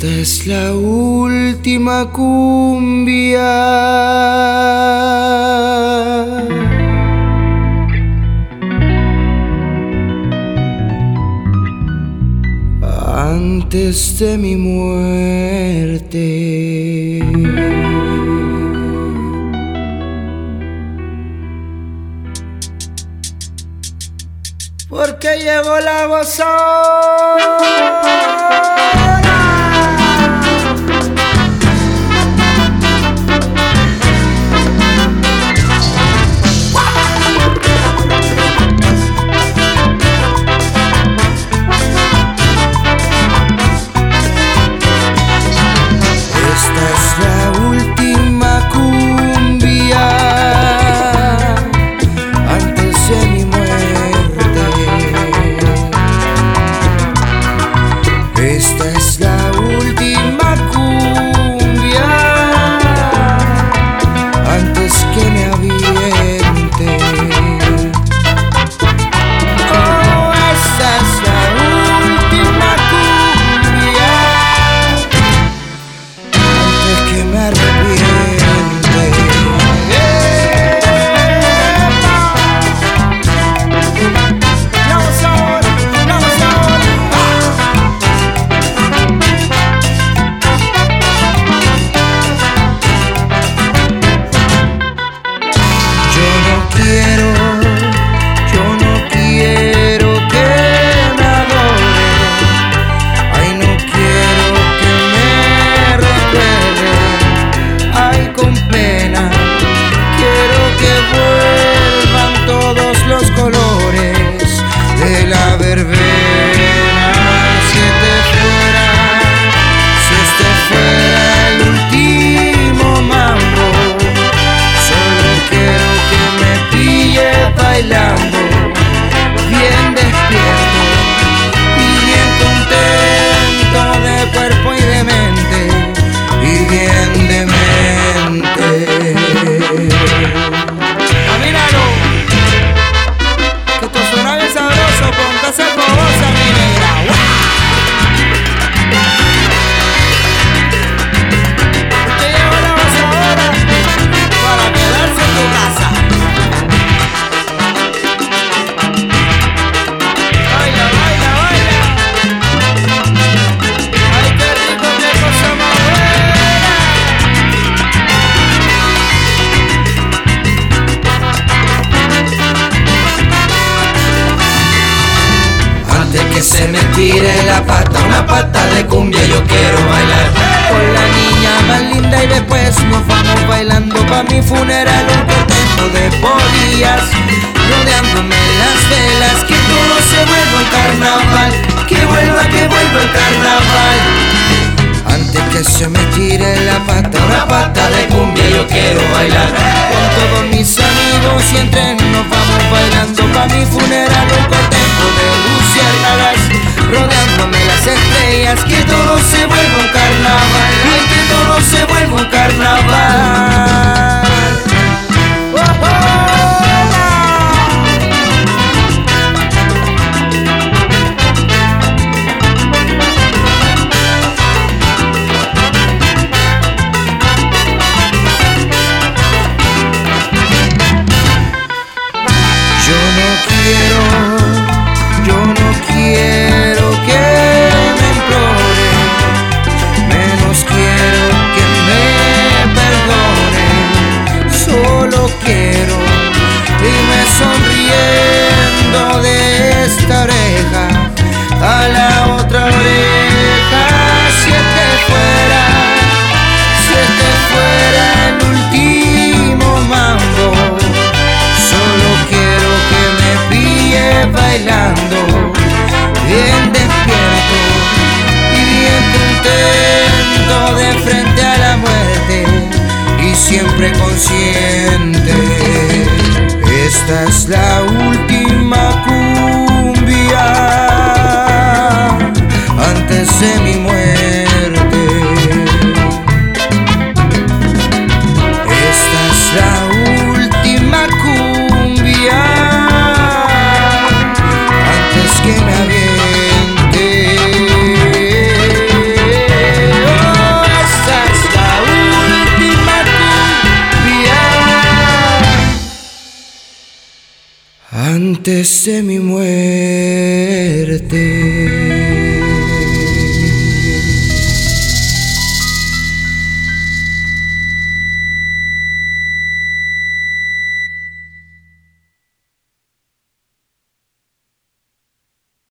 Esta es la última cumbia. Antes de mi muerte. porque llevo la gozona. Se tire la pata, una pata de cumbia yo quiero bailar. Con la niña más linda y después nos vamos bailando pa' mi funeral. Un cortejo de polillas rodeándome las velas Que todo se vuelva el carnaval, que vuelva, que vuelva el carnaval. Antes que se me tire la pata, una pata de cumbia yo quiero bailar. Con todos mis amigos y entre nos vamos bailando pa' mi funeral. Un Que todo se vuelva un carnaval, ay que todo se vuelva un carnaval. Siempre Esta es la última cumbia antes de mi muerte. Antes de mi muerte.